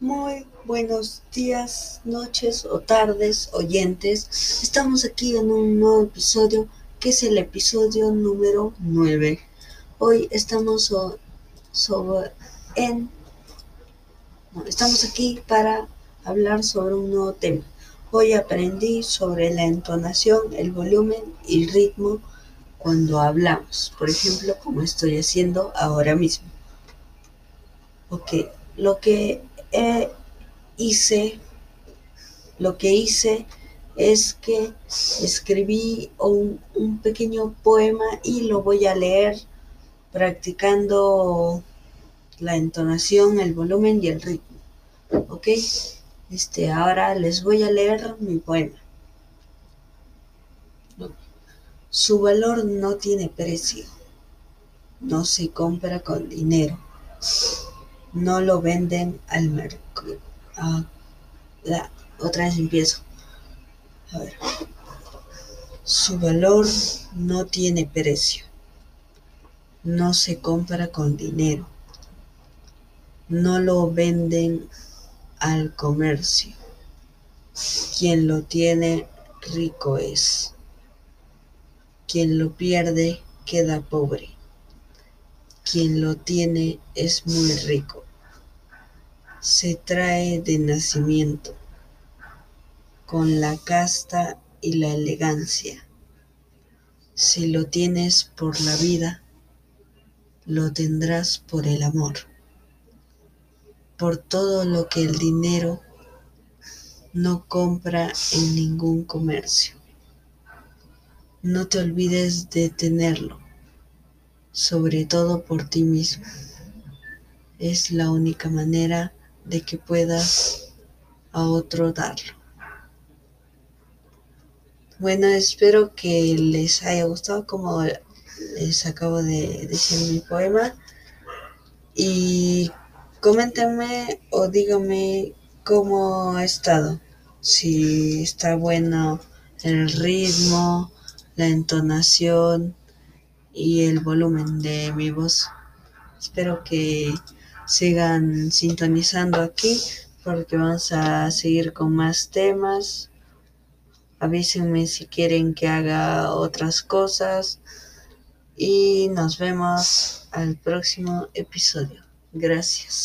Muy buenos días, noches o tardes, oyentes. Estamos aquí en un nuevo episodio que es el episodio número 9. Hoy estamos sobre en estamos aquí para hablar sobre un nuevo tema. Hoy aprendí sobre la entonación, el volumen y el ritmo cuando hablamos, por ejemplo, como estoy haciendo ahora mismo. Ok, lo que hice, lo que hice es que escribí un, un, pequeño poema y lo voy a leer practicando la entonación, el volumen y el ritmo. ¿Ok? Este, ahora les voy a leer mi poema. Su valor no tiene precio, no se compra con dinero no lo venden al mercado. Ah, otra vez empiezo. A ver. Su valor no tiene precio. No se compra con dinero. No lo venden al comercio. Quien lo tiene rico es. Quien lo pierde queda pobre. Quien lo tiene es muy rico se trae de nacimiento, con la casta y la elegancia. Si lo tienes por la vida, lo tendrás por el amor, por todo lo que el dinero no compra en ningún comercio. No te olvides de tenerlo, sobre todo por ti mismo. Es la única manera de que puedas a otro darlo. Bueno, espero que les haya gustado como les acabo de decir mi poema. Y coméntenme o díganme cómo ha estado. Si está bueno el ritmo, la entonación y el volumen de mi voz. Espero que sigan sintonizando aquí porque vamos a seguir con más temas. Avísenme si quieren que haga otras cosas y nos vemos al próximo episodio. Gracias.